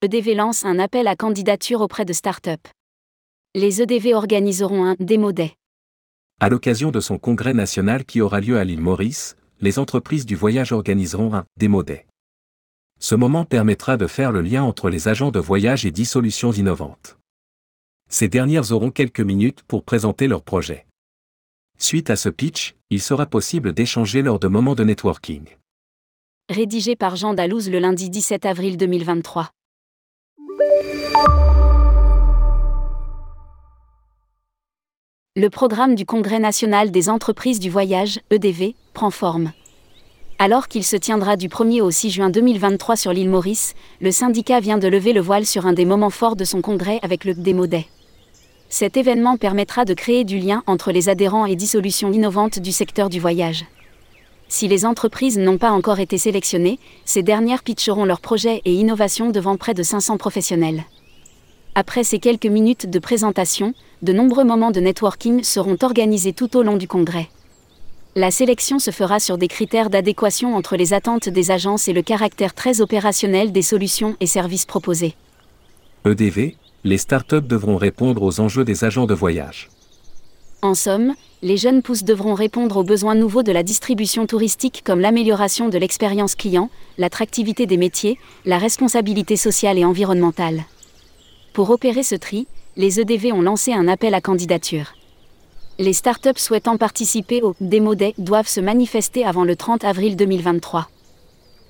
EDV lance un appel à candidature auprès de start-up. Les EDV organiseront un Démo Day. À l'occasion de son congrès national qui aura lieu à l'île Maurice, les entreprises du voyage organiseront un Démo Day. Ce moment permettra de faire le lien entre les agents de voyage et 10 solutions innovantes. Ces dernières auront quelques minutes pour présenter leur projet. Suite à ce pitch, il sera possible d'échanger lors de moments de networking. Rédigé par Jean Dalouse le lundi 17 avril 2023. Le programme du Congrès national des entreprises du voyage, EDV, prend forme. Alors qu'il se tiendra du 1er au 6 juin 2023 sur l'île Maurice, le syndicat vient de lever le voile sur un des moments forts de son congrès avec le Démodet. Cet événement permettra de créer du lien entre les adhérents et dissolutions innovantes du secteur du voyage. Si les entreprises n'ont pas encore été sélectionnées, ces dernières pitcheront leurs projets et innovations devant près de 500 professionnels. Après ces quelques minutes de présentation, de nombreux moments de networking seront organisés tout au long du congrès. La sélection se fera sur des critères d'adéquation entre les attentes des agences et le caractère très opérationnel des solutions et services proposés. EDV, les startups devront répondre aux enjeux des agents de voyage. En somme, les jeunes pousses devront répondre aux besoins nouveaux de la distribution touristique comme l'amélioration de l'expérience client, l'attractivité des métiers, la responsabilité sociale et environnementale. Pour opérer ce tri, les EDV ont lancé un appel à candidature. Les startups souhaitant participer au Démo Day doivent se manifester avant le 30 avril 2023.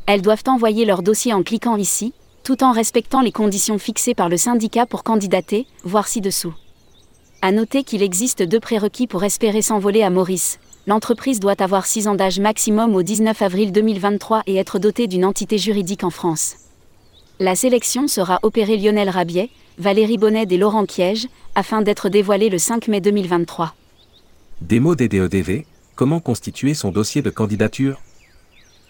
Elles doivent envoyer leur dossier en cliquant ici, tout en respectant les conditions fixées par le syndicat pour candidater, voir ci-dessous. À noter qu'il existe deux prérequis pour espérer s'envoler à Maurice. L'entreprise doit avoir 6 ans d'âge maximum au 19 avril 2023 et être dotée d'une entité juridique en France. La sélection sera opérée Lionel Rabiet, Valérie Bonnet et Laurent Kiège, afin d'être dévoilée le 5 mai 2023. Démo DDEDV, comment constituer son dossier de candidature?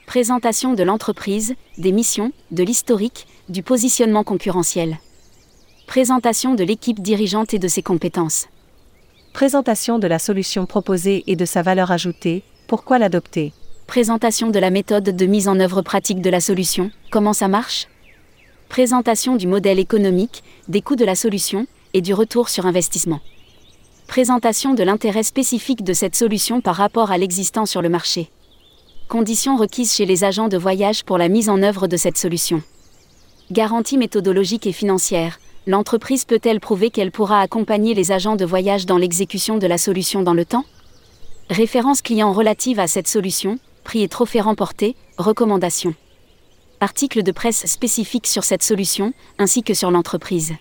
Présentation de l'entreprise, des missions, de l'historique, du positionnement concurrentiel. Présentation de l'équipe dirigeante et de ses compétences. Présentation de la solution proposée et de sa valeur ajoutée, pourquoi l'adopter? Présentation de la méthode de mise en œuvre pratique de la solution, comment ça marche? Présentation du modèle économique, des coûts de la solution et du retour sur investissement. Présentation de l'intérêt spécifique de cette solution par rapport à l'existant sur le marché. Conditions requises chez les agents de voyage pour la mise en œuvre de cette solution. Garantie méthodologique et financière, l'entreprise peut-elle prouver qu'elle pourra accompagner les agents de voyage dans l'exécution de la solution dans le temps? Référence client relative à cette solution, prix et trophée remporté, recommandations. Article de presse spécifique sur cette solution, ainsi que sur l'entreprise.